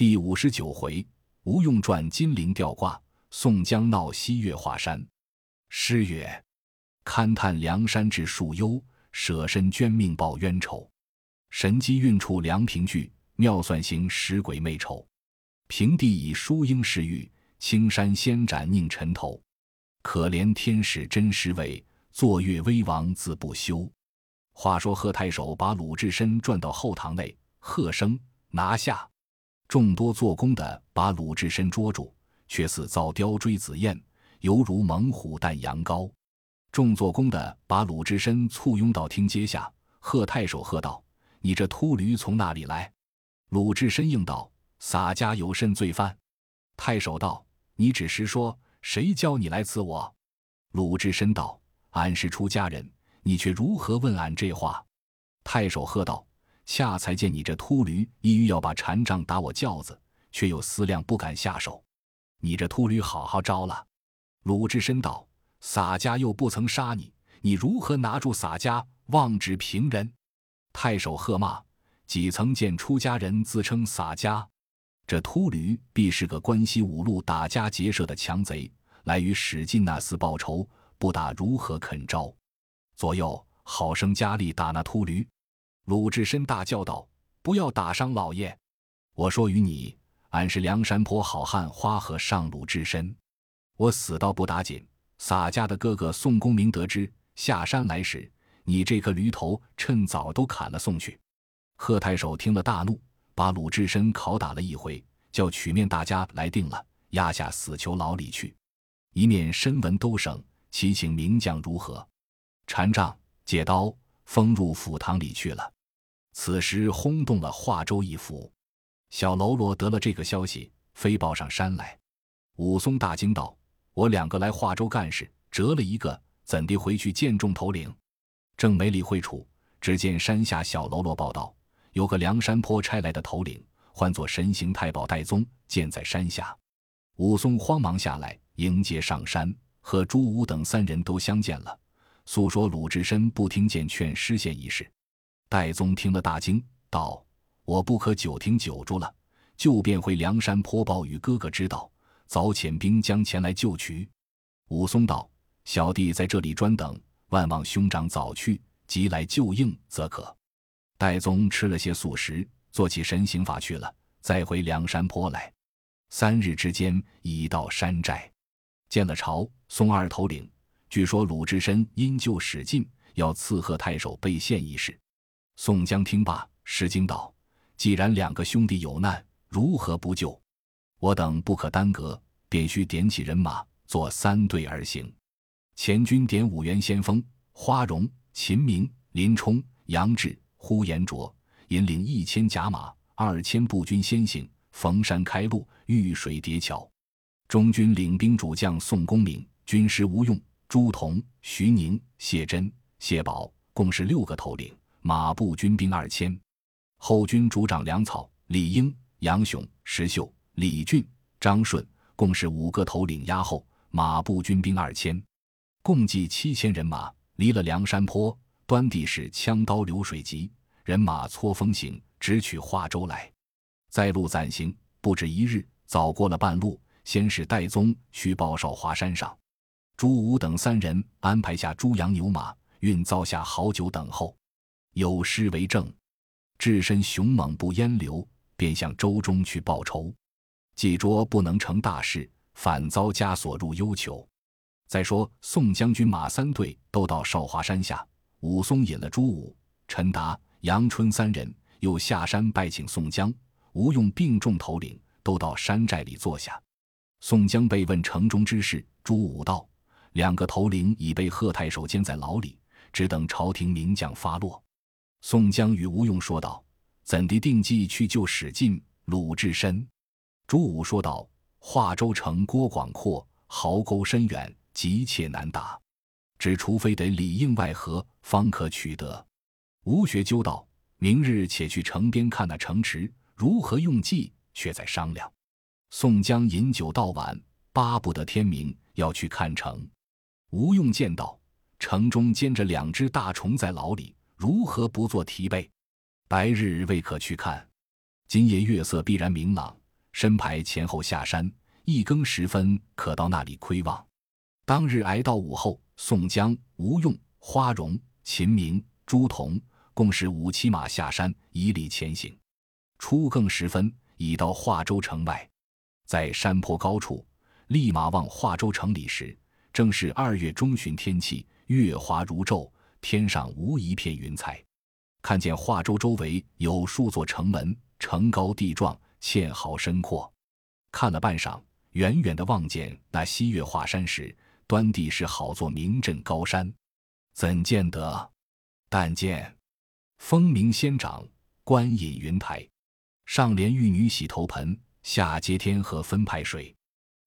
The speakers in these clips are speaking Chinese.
第五十九回，吴用传金陵吊挂，宋江闹西岳华山。诗曰：“勘探梁山志树幽，舍身捐命报冤仇。神机运处梁平剧，妙算行使鬼魅丑。平地以疏英饰玉，青山仙斩宁尘头。可怜天使真实伪，坐月威王自不休。”话说贺太守把鲁智深转到后堂内，喝声拿下。众多做工的把鲁智深捉住，却似遭雕锥子燕，犹如猛虎啖羊羔。众做工的把鲁智深簇拥到厅阶下。贺太守喝道：“你这秃驴从哪里来？”鲁智深应道：“洒家有甚罪犯？”太守道：“你只实说，谁教你来刺我？”鲁智深道：“俺是出家人。”你却如何问俺这话？太守喝道：“恰才见你这秃驴，意欲要把禅杖打我轿子，却又思量不敢下手。你这秃驴好好招了。”鲁智深道：“洒家又不曾杀你，你如何拿住洒家，妄指平人？”太守喝骂：“几曾见出家人自称洒家？这秃驴必是个关西五路打家劫舍的强贼，来与史进那厮报仇，不打如何肯招？”左右好生加力打那秃驴！鲁智深大叫道：“不要打伤老爷！我说与你，俺是梁山泊好汉花和尚鲁智深，我死倒不打紧。洒家的哥哥宋公明得知下山来时，你这颗驴头趁早都砍了送去。”贺太守听了大怒，把鲁智深拷打了一回，叫曲面大家来定了，押下死囚牢里去。一面深闻都省，齐请名将如何？禅杖借刀封入府堂里去了。此时轰动了华州一府。小喽啰得了这个消息，飞报上山来。武松大惊道：“我两个来华州干事，折了一个，怎地回去见众头领？”正没理会处，只见山下小喽啰报道：“有个梁山坡差来的头领，唤作神行太保戴宗，见在山下。”武松慌忙下来迎接上山，和朱武等三人都相见了。诉说鲁智深不听见劝失陷一事，戴宗听了大惊，道：“我不可久听久住了，就便回梁山坡报与哥哥知道，早遣兵将前来救取。”武松道：“小弟在这里专等，万望兄长早去，即来救应则可。”戴宗吃了些素食，做起神行法去了，再回梁山坡来。三日之间，已到山寨，见了朝松二头领。据说鲁智深因救史进，要刺贺太守被献一事。宋江听罢，失惊道：“既然两个兄弟有难，如何不救？我等不可耽搁，便须点起人马，做三队而行。前军点五员先锋：花荣、秦明、林冲、杨志、呼延灼，引领一千甲马、二千步军先行，逢山开路，遇水叠桥。中军领兵主将宋公明，军师吴用。”朱仝、徐宁、谢珍、谢宝共是六个头领，马步军兵二千；后军主长粮草、李应、杨雄、石秀、李俊、张顺共是五个头领押后，马步军兵二千，共计七千人马。离了梁山坡，端地是枪刀流水急，人马撮风行，直取华州来。在路暂行，不止一日，早过了半路，先是戴宗去报少华山上。朱武等三人安排下猪羊牛马，运造下好酒等候。有诗为证：“智深勇猛不淹流，便向周中去报仇。既捉不能成大事，反遭枷锁入幽囚。”再说宋将军马三队都到少华山下，武松引了朱武、陈达、杨春三人，又下山拜请宋江、吴用并众头领，都到山寨里坐下。宋江被问城中之事，朱武道。两个头领已被贺太守监在牢里，只等朝廷名将发落。宋江与吴用说道：“怎地定计去救史进、鲁智深？”朱武说道：“华州城郭广阔，壕沟深远，急切难打，只除非得里应外合，方可取得。”吴学究道：“明日且去城边看那城池，如何用计，却在商量。”宋江饮酒到晚，巴不得天明要去看城。吴用见到城中监着两只大虫在牢里，如何不做提备？白日未可去看，今夜月色必然明朗，身排前后下山，一更时分可到那里窥望。当日挨到午后，宋江、吴用、花荣、秦明、朱仝共使五骑马下山，以礼前行。初更时分，已到华州城外，在山坡高处，立马望华州城里时，正是二月中旬天气，月华如昼，天上无一片云彩。看见华州周围有数座城门，城高地壮，堑壕深阔。看了半晌，远远的望见那西岳华山时，端地是好座名镇高山，怎见得？但见峰鸣仙长，观隐云台，上连玉女洗头盆，下接天河分派水，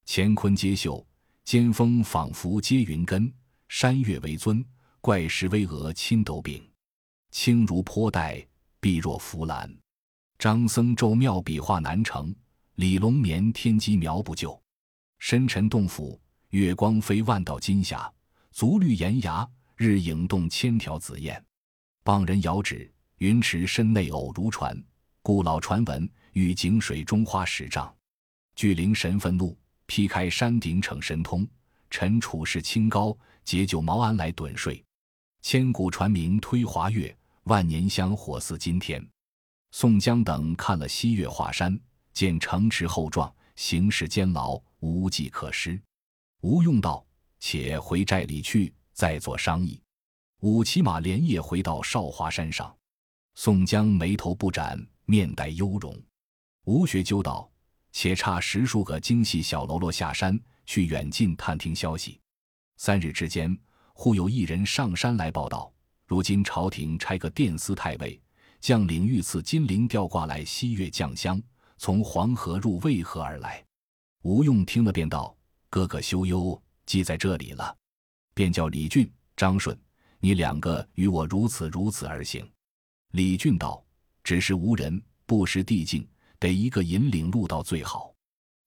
乾坤皆秀，尖峰仿佛接云根，山岳为尊，怪石巍峨青斗柄，轻如坡带，碧若浮兰。张僧咒妙笔画难成，李龙眠天机描不就，深沉洞府。月光飞万道金霞，足绿岩崖，日影动千条紫燕。傍人遥指，云池深内偶如船。故老传闻，遇井水中花十丈。巨灵神愤怒，劈开山顶逞神通。臣处事清高，解救毛安来盹睡。千古传名推华岳，万年香火似今天。宋江等看了西岳华山，见城池厚壮，形势艰牢，无计可施。吴用道：“且回寨里去，再做商议。”五骑马连夜回到少华山上。宋江眉头不展，面带忧容。吴学究道：“且差十数个精细小喽啰下山去远近探听消息。三日之间，忽有一人上山来报道：如今朝廷差个殿司太尉，将领御赐金陵吊挂来西岳降香，从黄河入渭河而来。”吴用听了，便道。哥哥休忧，记在这里了。便叫李俊、张顺，你两个与我如此如此而行。李俊道：“只是无人，不识地境，得一个引领路道最好。”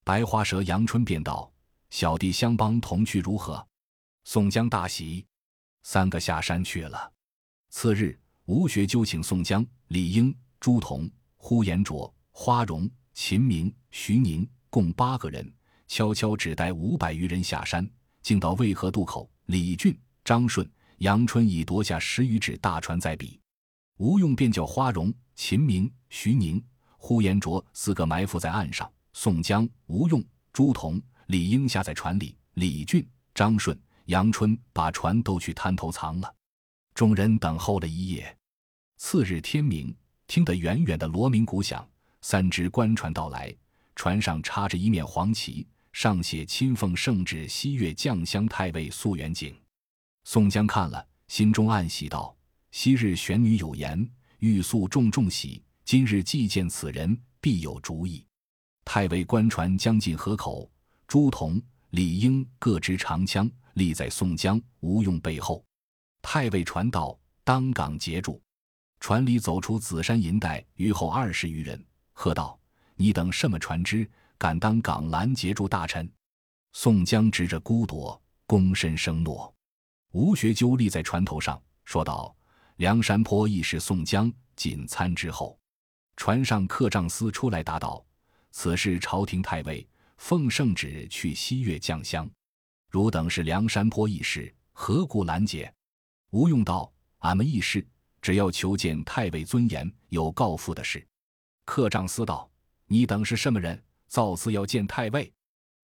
白花蛇杨春便道：“小弟相帮同去如何？”宋江大喜，三个下山去了。次日，吴学究请宋江、李应、朱仝、呼延灼、花荣、秦明、徐宁共八个人。悄悄只带五百余人下山，竟到渭河渡口。李俊、张顺、杨春已夺下十余只大船在彼，吴用便叫花荣、秦明、徐宁、呼延灼四个埋伏在岸上。宋江、吴用、朱仝、李应下在船里，李俊、张顺、杨春把船都去滩头藏了。众人等候了一夜，次日天明，听得远远的锣鸣鼓响，三只官船到来，船上插着一面黄旗。上写“亲奉圣旨，西岳将相太尉素元景。”宋江看了，心中暗喜道：“昔日玄女有言，欲诉重重喜。今日既见此人，必有主意。”太尉官船将近河口，朱仝、李应各执长枪，立在宋江、吴用背后。太尉传道：“当港截住！”船里走出紫衫银带余后二十余人，喝道：“你等什么船只？”敢当港拦截住大臣？宋江执着孤铎，躬身声诺。吴学究立在船头上，说道：“梁山坡亦是宋江仅参之后。”船上客帐司出来答道：“此事朝廷太尉奉圣旨去西岳降香，汝等是梁山坡义士，何故拦截？”吴用道：“俺们义士只要求见太尉尊严，有告复的事。”客帐司道：“你等是什么人？”造次要见太尉，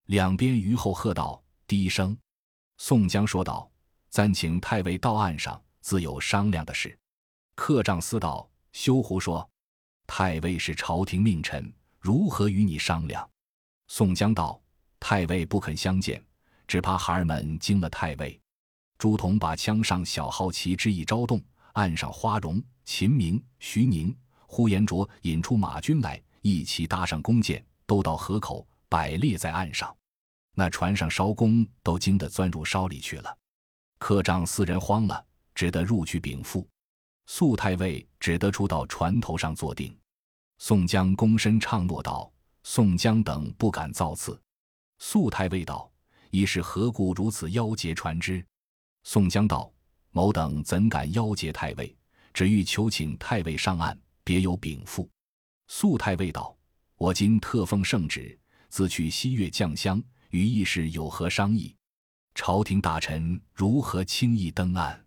两边虞后喝道：“低声。”宋江说道：“暂请太尉到岸上，自有商量的事。”客帐司道：“休胡说！太尉是朝廷命臣，如何与你商量？”宋江道：“太尉不肯相见，只怕孩儿们惊了太尉。”朱仝把枪上小号旗之意招动，岸上花荣、秦明、徐宁、呼延灼引出马军来，一齐搭上弓箭。都到河口，摆列在岸上。那船上艄公都惊得钻入梢里去了。客帐四人慌了，只得入去禀赋。肃太尉只得出到船头上坐定。宋江躬身唱诺道：“宋江等不敢造次。”肃太尉道：“一是何故如此邀劫船只？”宋江道：“某等怎敢邀劫太尉？只欲求请太尉上岸，别有禀赋。”肃太尉道。我今特奉圣旨，自去西岳降乡，与议事有何商议？朝廷大臣如何轻易登岸？”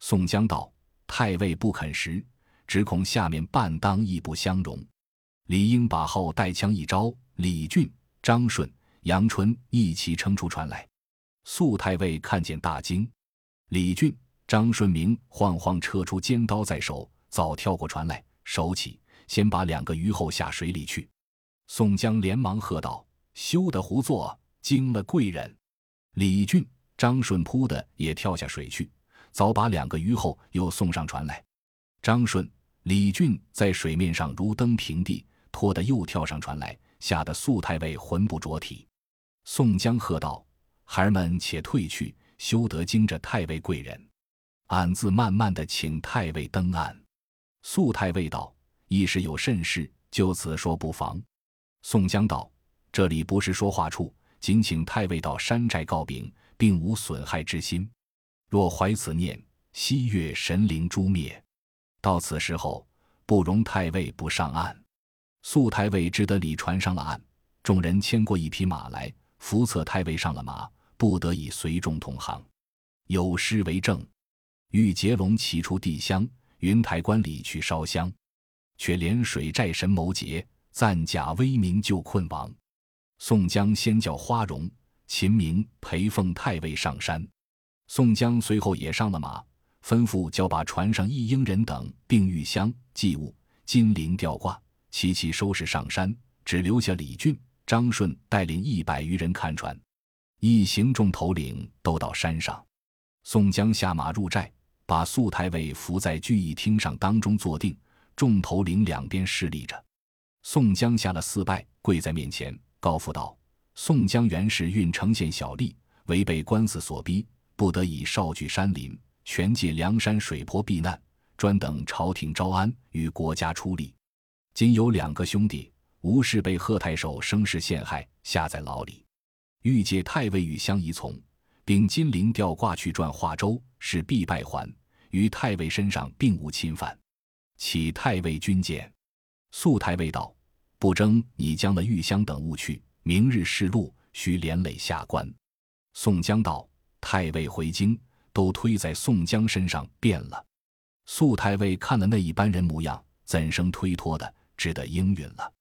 宋江道：“太尉不肯时，只恐下面半当亦不相容。”理应把后带枪一招，李俊、张顺、杨春一齐撑出船来。肃太尉看见大惊，李俊、张顺明晃晃撤出尖刀在手，早跳过船来，手起先把两个鱼后下水里去。宋江连忙喝道：“休得胡作，惊了贵人！”李俊、张顺扑的也跳下水去。早把两个鱼后又送上船来，张顺、李俊在水面上如登平地，拖得又跳上船来，吓得肃太尉魂不着体。宋江喝道：“孩儿们且退去，休得惊着太尉贵人。俺自慢慢的请太尉登岸。”肃太尉道：“一时有甚事，就此说不妨。”宋江道：“这里不是说话处，仅请太尉到山寨告禀，并无损害之心。”若怀此念，西岳神灵诛灭。到此时候，不容太尉不上岸。肃太尉只得礼船上了岸，众人牵过一匹马来，扶策太尉上了马，不得已随众同行。有诗为证：“玉洁龙骑出地乡，云台观里去烧香。却怜水寨神谋劫，赞假威名救困王。”宋江先叫花荣、秦明陪奉太尉上山。宋江随后也上了马，吩咐叫把船上一应人等并玉香祭物、金铃吊挂，齐齐收拾上山，只留下李俊、张顺带领一百余人看船。一行众头领都到山上，宋江下马入寨，把肃太尉扶在聚义厅上当中坐定，众头领两边侍立着。宋江下了四拜，跪在面前，高呼道：“宋江原是郓城县小吏，违背官司所逼。”不得已少聚山林，全借梁山水泊避难，专等朝廷招安，与国家出力。今有两个兄弟，吴氏被贺太守生事陷害，下在牢里。欲借太尉与相一从，并金陵吊挂去转华州，是必败还。于太尉身上并无侵犯，启太尉军见。肃太尉道：“不争，你将了玉香等物去，明日试路，须连累下官。”宋江道。太尉回京，都推在宋江身上变了。肃太尉看了那一般人模样，怎生推脱的，只得应允了。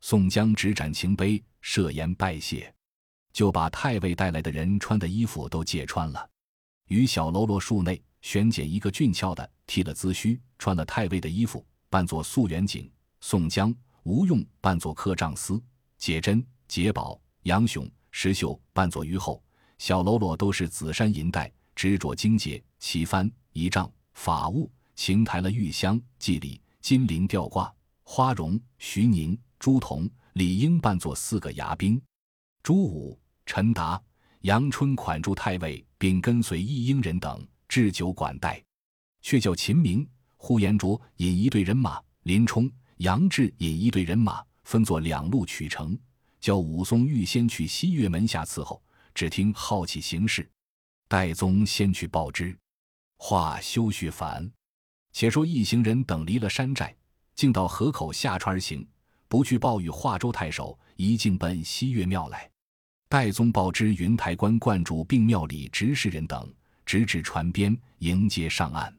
宋江执盏情杯，设宴拜谢，就把太尉带来的人穿的衣服都借穿了。于小喽啰树内选拣一个俊俏的，剃了髭须，穿了太尉的衣服，扮作素元景；宋江、吴用扮作客丈司；解珍、解宝、杨雄、石秀扮作虞后。小喽啰都是紫衫银带，执着荆节、旗幡、仪仗、法物，擎抬了玉香、祭礼、金铃吊挂。花荣、徐宁、朱仝、李应扮作四个牙兵，朱武、陈达、杨春款住太尉，并跟随一应人等置酒管待。却叫秦明、呼延灼引一队人马，林冲、杨志引一队人马，分作两路取城，叫武松预先去西岳门下伺候。只听好奇行事，戴宗先去报之。话休叙烦，且说一行人等离了山寨，竟到河口下船而行，不去报与华州太守，一径奔西岳庙来。戴宗报知云台关观主，并庙里执事人等，直至船边迎接上岸，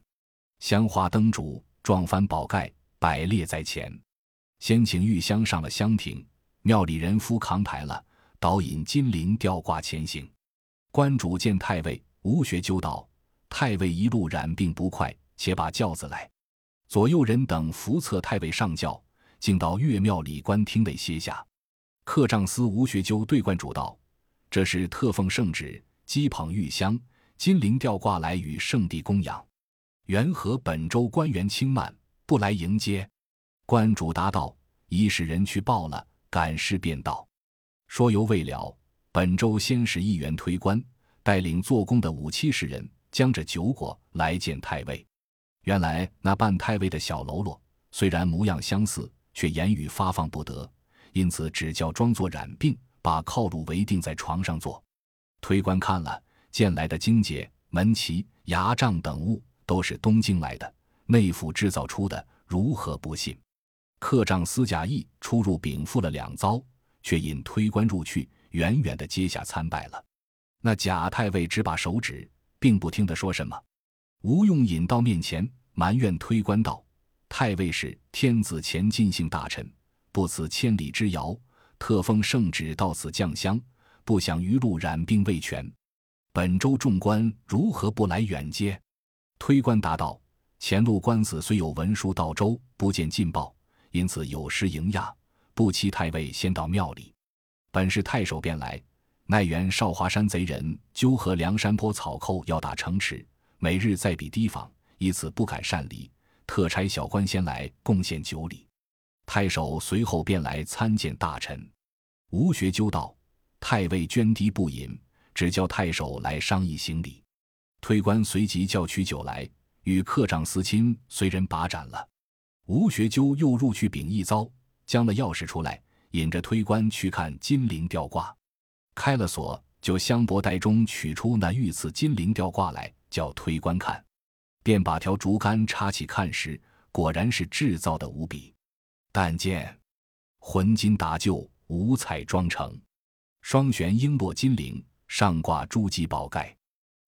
香花灯烛，撞翻宝盖，摆列在前。先请玉香上了香亭，庙里人夫扛抬了。导引金陵吊挂前行，观主见太尉吴学究道：“太尉一路染病不快，且把轿子来。”左右人等扶策太尉上轿，竟到岳庙里官厅内歇下。客帐司吴学究对观主道：“这是特奉圣旨，鸡捧玉香、金陵吊挂来与圣地供养。缘何本州官员轻慢，不来迎接？”观主答道：“已使人去报了，赶事便到。”说犹未了，本州先是议员推官，带领做工的五七十人，将着酒果来见太尉。原来那扮太尉的小喽啰，虽然模样相似，却言语发放不得，因此只叫装作染病，把靠褥围定在床上坐。推官看了，见来的荆节、门旗、牙帐等物都是东京来的，内府制造出的，如何不信？客帐司贾谊出入禀赋了两遭，却引推官入去，远远的阶下参拜了。那贾太尉只把手指，并不听他说什么。吴用引到面前，埋怨推官道：“太尉是天子前进姓大臣，不辞千里之遥，特封圣旨到此降乡，不想余路染病未痊，本州众官如何不来远接？”推官答道：“前路官司虽有文书到州，不见进报。”因此有失迎迓，不期太尉先到庙里。本是太守便来，奈原少华山贼人纠合梁山坡草寇要打城池，每日在彼提防，以此不敢擅离，特差小官先来贡献酒礼。太守随后便来参见大臣。吴学究道：“太尉捐滴不饮，只叫太守来商议行礼。”推官随即叫取酒来，与客帐司亲随人把盏了。吴学究又入去禀一遭，将了钥匙出来，引着推官去看金陵吊挂。开了锁，就香帛袋中取出那御赐金陵吊挂来，叫推官看，便把条竹竿插起看时，果然是制造的无比。但见浑金打旧，五彩妆成，双悬璎珞金铃，上挂珠玑宝盖，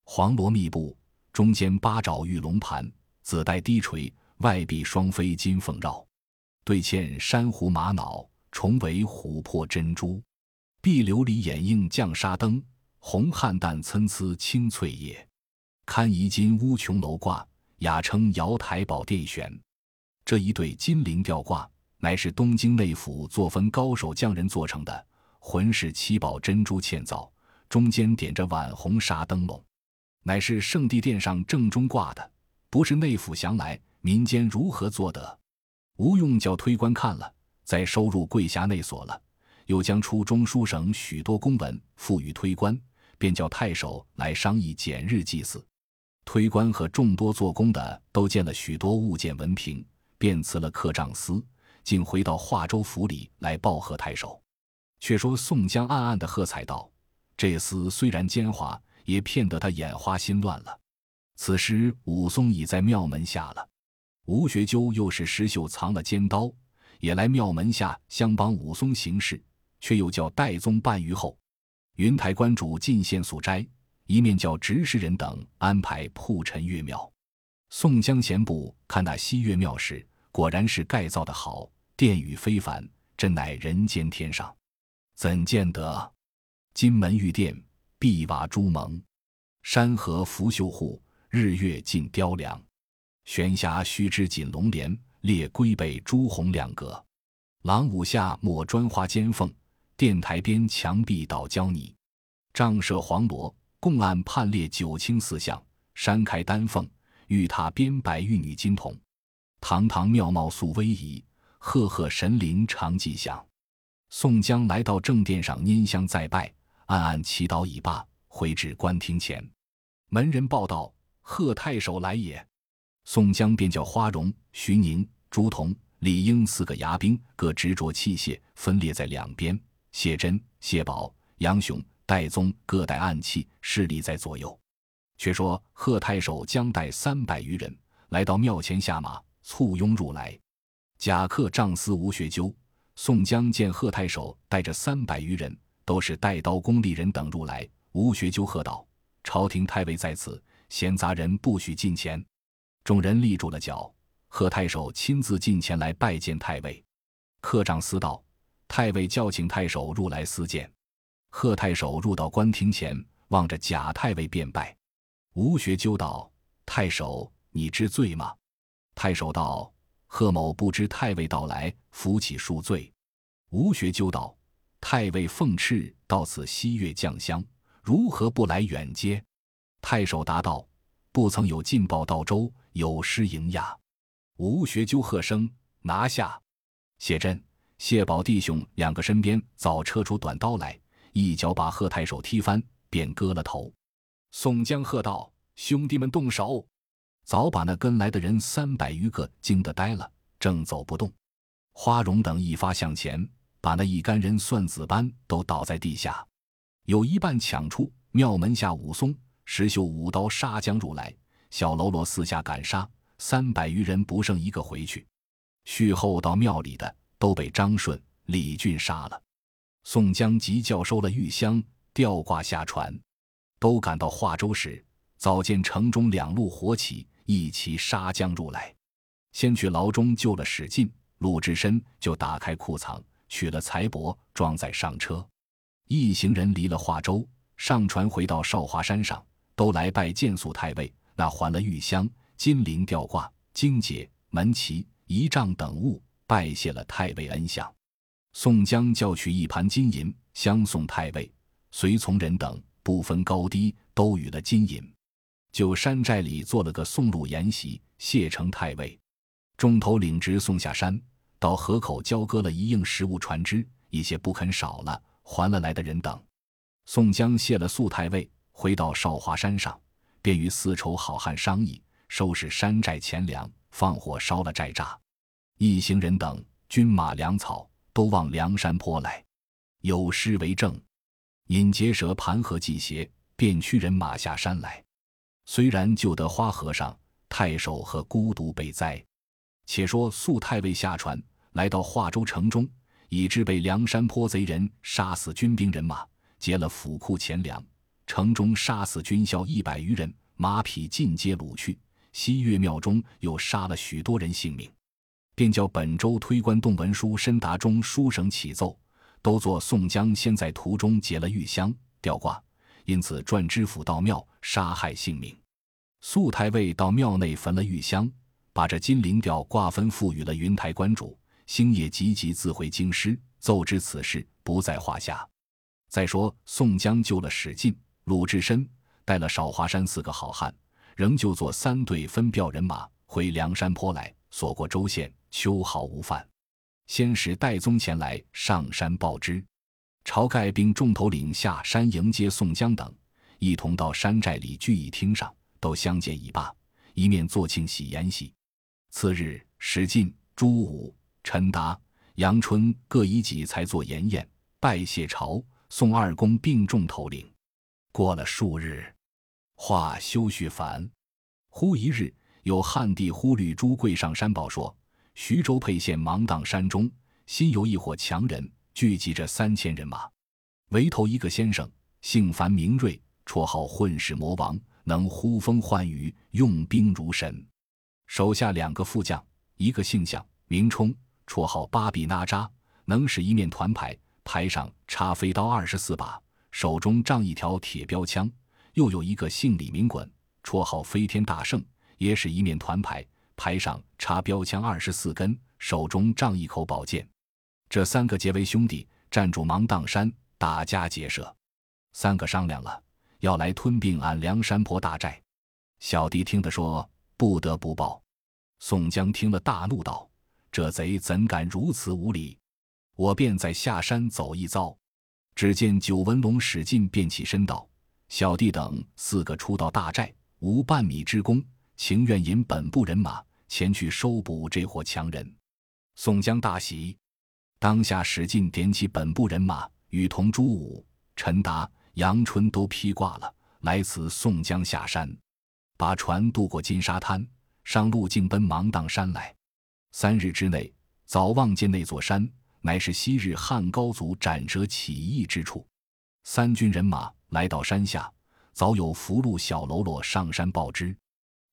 黄罗密布，中间八爪玉龙盘，紫带低垂。外壁双飞金凤绕，对嵌珊瑚玛瑙，重围琥珀珍珠，碧琉璃掩映绛纱灯，红汉淡参差青翠叶，堪疑金乌琼楼挂，雅称瑶台宝殿悬。这一对金陵吊挂，乃是东京内府作分高手匠人做成的，浑是七宝珍珠嵌造，中间点着晚红纱灯笼，乃是圣地殿上正中挂的，不是内府降来。民间如何做得？吴用叫推官看了，再收入贵匣内锁了，又将出中书省许多公文付予推官，便叫太守来商议减日祭祀。推官和众多做工的都见了许多物件文凭，便辞了客帐司，竟回到华州府里来报贺太守。却说宋江暗暗的喝彩道：“这厮虽然奸猾，也骗得他眼花心乱了。”此时武松已在庙门下了。吴学究又是石秀藏了尖刀，也来庙门下相帮武松行事，却又叫戴宗半余后，云台观主进献素斋，一面叫执事人等安排铺陈月庙。宋江闲步看那西岳庙时，果然是盖造的好，殿宇非凡，真乃人间天上。怎见得金门玉殿，碧瓦朱蒙，山河拂绣户，日月尽雕梁。悬霞须知锦龙帘，列龟背朱红两阁。廊庑下抹砖花尖缝，殿台边墙壁倒胶泥。帐设黄罗，供案判列九卿四相。山开丹凤，玉塔边摆玉女金童。堂堂妙貌素威仪，赫赫神灵常吉祥。宋江来到正殿上，拈香再拜，暗暗祈祷已罢，回至官厅前，门人报道：贺太守来也。宋江便叫花荣、徐宁、朱仝、李应四个牙兵，各执着器械，分列在两边；谢珍、谢宝、杨雄、戴宗各带暗器，势力在左右。却说贺太守将带三百余人来到庙前下马，簇拥入来。贾克帐司吴学究、宋江见贺太守带着三百余人，都是带刀工吏人等入来。吴学究喝道：“朝廷太尉在此，闲杂人不许近前。”众人立住了脚，贺太守亲自进前来拜见太尉。客长司道：“太尉叫请太守入来私见。”贺太守入到官厅前，望着贾太尉便拜。吴学究道：“太守，你知罪吗？”太守道：“贺某不知太尉到来，扶起恕罪。”吴学究道：“太尉奉敕到此西岳降乡，如何不来远接？”太守答道：“不曾有进报到州。”有失迎迓，吴学究喝声拿下。谢珍、谢宝弟兄两个身边早撤出短刀来，一脚把贺太守踢翻，便割了头。宋江喝道：“兄弟们动手！”早把那跟来的人三百余个惊得呆了，正走不动。花荣等一发向前，把那一干人算子般都倒在地下，有一半抢出庙门下。武松、石秀舞刀杀将入来。小喽啰四下赶杀，三百余人不剩一个回去。续后到庙里的都被张顺、李俊杀了。宋江急叫收了玉香，吊挂下船，都赶到华州时，早见城中两路火起，一齐杀将入来。先去牢中救了史进、鲁智深，就打开库藏，取了财帛，装载上车。一行人离了华州，上船回到少华山上，都来拜见肃太尉，那还了玉香、金铃吊挂、荆节、门旗、仪仗等物，拜谢了太尉恩相。宋江叫取一盘金银，相送太尉、随从人等，不分高低，都与了金银。就山寨里做了个送路筵席，谢成太尉。众头领直送下山，到河口交割了一应食物船只，一些不肯少了，还了来的人等。宋江谢了肃太尉，回到少华山上，便与四筹好汉商议，收拾山寨钱粮，放火烧了寨栅。一行人等军马粮草都往梁山坡来，有诗为证：引结蛇盘河祭邪，便驱人马下山来。虽然救得花和尚、太守和孤独被灾。且说肃太尉下船来到华州城中，已知被梁山坡贼人杀死军兵人马，劫了府库钱粮，城中杀死军校一百余人，马匹尽皆掳去。西岳庙中又杀了许多人性命，便叫本州推官动文书申达中书省启奏，都作宋江先在途中劫了玉香吊挂，因此转知府到庙杀害性命。肃太尉到庙内焚了玉香。把这金铃吊挂分付予了云台观主，星夜急急自回京师，奏知此事不在话下。再说宋江救了史进、鲁智深，带了少华山四个好汉，仍旧做三队分调人马回梁山坡来，所过州县，秋毫无犯。先使戴宗前来上山报知，晁盖并众头领下山迎接宋江等，一同到山寨里聚义厅上，都相见已罢，一面做庆喜筵席。次日，史进、朱武、陈达、杨春各以己才做筵宴，拜谢朝宋二公并众头领。过了数日，话休叙烦。忽一日，有汉地忽律朱贵上山报说，徐州沛县芒砀山中新有一伙强人，聚集着三千人马，围头一个先生，姓樊名瑞，绰号混世魔王，能呼风唤雨，用兵如神。手下两个副将，一个姓项，名冲，绰号巴比那扎，能使一面团牌，牌上插飞刀二十四把，手中仗一条铁标枪；又有一个姓李，名衮，绰号飞天大圣，也使一面团牌，牌上插标枪二十四根，手中仗一口宝剑。这三个结为兄弟，站住芒砀山，打家劫舍。三个商量了，要来吞并俺梁山泊大寨。小弟听得说。不得不报。宋江听了，大怒道：“这贼怎敢如此无礼！我便再下山走一遭。”只见九纹龙史进便起身道：“小弟等四个初到大寨，无半米之功，情愿引本部人马前去收捕这伙强人。”宋江大喜，当下使劲点起本部人马，与同朱武、陈达、杨春都披挂了，来此宋江下山。把船渡过金沙滩，上路径奔芒砀山来。三日之内，早望见那座山，乃是昔日汉高祖斩蛇起义之处。三军人马来到山下，早有福禄小喽啰上山报知。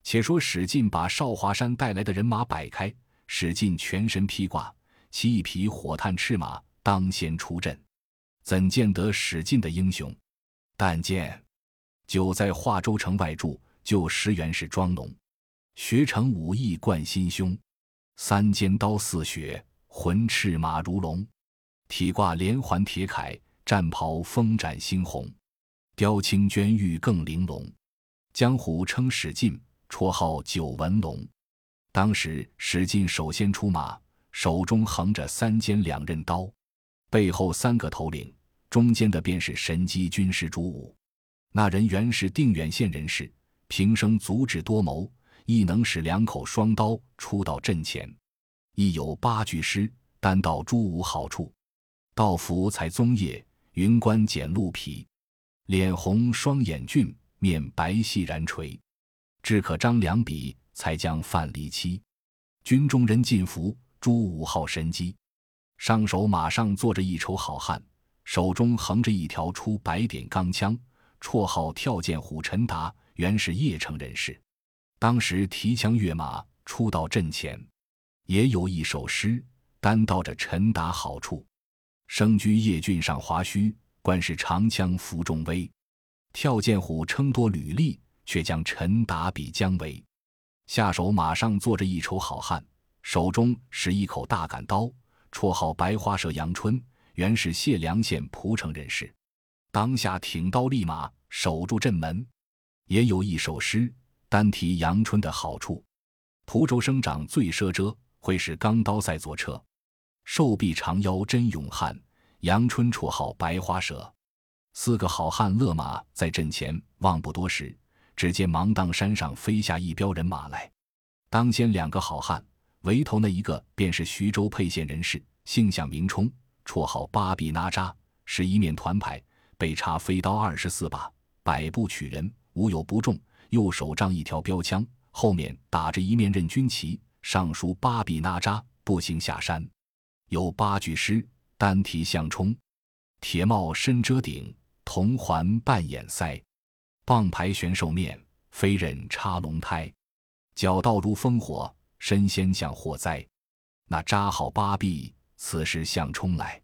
且说史进把少华山带来的人马摆开，史进全身披挂，骑一匹火炭赤马，当先出阵。怎见得史进的英雄？但见久在华州城外住。就石原是庄农，学成武艺贯心胸，三尖刀似雪，浑赤马如龙，体挂连环铁铠，战袍风展猩红，雕青绢玉更玲珑。江湖称史进，绰号九纹龙。当时史进首先出马，手中横着三尖两刃刀，背后三个头领，中间的便是神机军师朱武。那人原是定远县人士。平生足智多谋，亦能使两口双刀出到阵前，亦有八句诗，单道诸武好处。道服才棕叶，云冠剪鹿皮，脸红双眼俊，面白细然垂。只可张良笔，才将范蠡欺。军中人尽服，朱武号神机，上手马上坐着一筹好汉，手中横着一条出白点钢枪，绰号跳涧虎陈达，原是邺城人士。当时提枪跃马出到阵前，也有一首诗，单道着陈达好处：生居邺郡上华胥，官是长枪负重威。跳涧虎称多履历，却将陈达比姜维。下手马上坐着一筹好汉，手中使一口大杆刀，绰号白花蛇杨春，原是解良县蒲城人士。当下挺刀立马守住阵门，也有一首诗，单提杨春的好处：蒲州生长最奢遮，会使钢刀赛左车，瘦臂长腰真勇悍。杨春绰号白花蛇。四个好汉勒马在阵前，望不多时，只见芒砀山上飞下一彪人马来。当先两个好汉，围头那一个便是徐州沛县人士，姓向名冲，绰号八臂哪吒，是一面团牌，被插飞刀二十四把，百步取人，无有不中。右手仗一条标枪，后面打着一面任军旗，上书八臂哪吒步行下山。有八句诗，单提向冲：铁帽深遮顶。铜环半掩腮，棒牌悬兽面，飞刃插龙胎，脚道如烽火，身先向火灾。那扎好八臂，此时向冲来。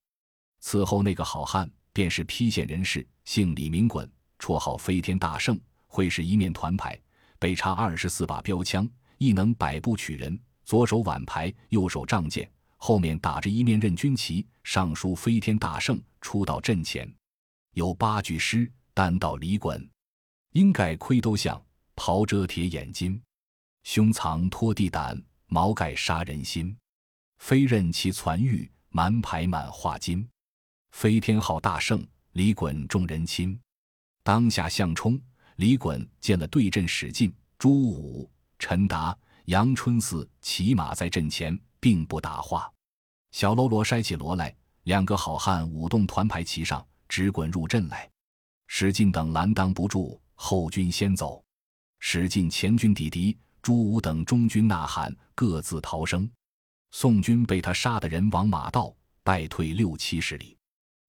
此后那个好汉，便是邳县人士，姓李名衮，绰号飞天大圣，会使一面团牌，背插二十四把标枪，亦能百步取人。左手挽牌，右手仗剑，后面打着一面任军旗，上书飞天大圣，出到阵前。有八句诗，单道李衮：应盖盔兜象，袍遮铁眼金，胸藏拖地胆，毛盖杀人心。飞刃其攒玉，蛮牌满画金。飞天号大圣，李衮众人亲。当下向冲、李衮见了对阵史进、朱武、陈达、杨春四骑马在阵前，并不答话。小喽啰筛起锣来，两个好汉舞动团牌骑上。直滚入阵来，史进等拦挡不住，后军先走。史进前军抵敌，朱武等中军呐喊，各自逃生。宋军被他杀的人往马道，败退六七十里。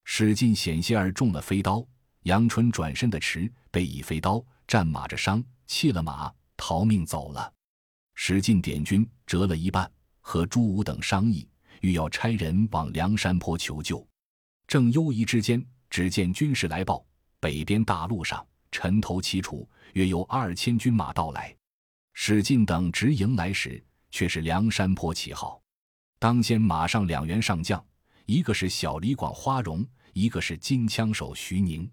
史进险些儿中了飞刀，杨春转身的迟，被以飞刀战马着伤，弃了马逃命走了。史进点军折了一半，和朱武等商议，欲要差人往梁山坡求救。正忧疑之间。只见军士来报，北边大路上尘头齐楚，约有二千军马到来。史进等直迎来时，却是梁山坡旗号。当先马上两员上将，一个是小李广花荣，一个是金枪手徐宁。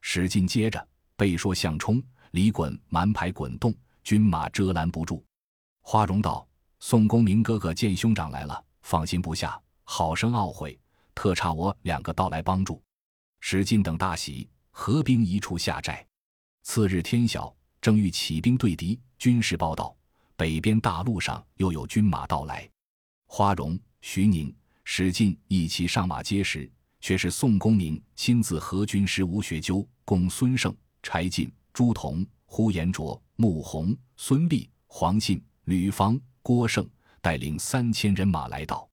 史进接着背说向冲、李衮蛮牌滚动，军马遮拦不住。花荣道：“宋公明哥哥见兄长来了，放心不下，好生懊悔，特差我两个到来帮助。”史进等大喜，合兵一处下寨。次日天晓，正欲起兵对敌，军士报道，北边大路上又有军马到来。花荣、徐宁、史进一齐上马接时，却是宋公明亲自和军师吴学究、公孙胜、柴进、朱仝、呼延灼、穆弘、孙立、黄信、吕方、郭盛带领三千人马来到。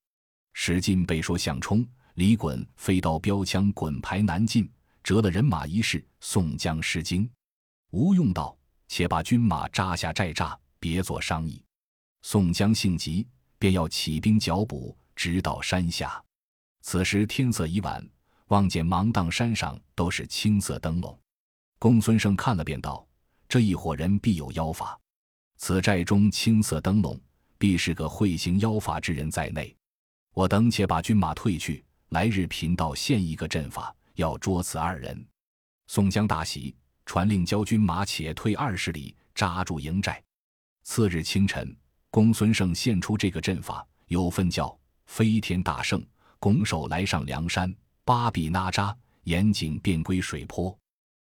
史进被说向冲。李衮飞刀标枪滚牌难进，折了人马一事，宋江失惊。吴用道：“且把军马扎下寨栅，别做商议。”宋江性急，便要起兵剿捕，直到山下。此时天色已晚，望见芒砀山上都是青色灯笼。公孙胜看了，便道：“这一伙人必有妖法。此寨中青色灯笼，必是个会行妖法之人在内。我等且把军马退去。”来日贫道现一个阵法，要捉此二人。宋江大喜，传令教军马且退二十里，扎住营寨。次日清晨，公孙胜献出这个阵法，有份叫飞天大圣拱手来上梁山，八臂哪吒严谨便归水泊。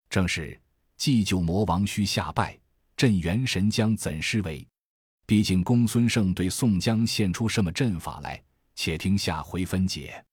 正是祭酒魔王须下拜，镇元神将怎施为？毕竟公孙胜对宋江献出什么阵法来？且听下回分解。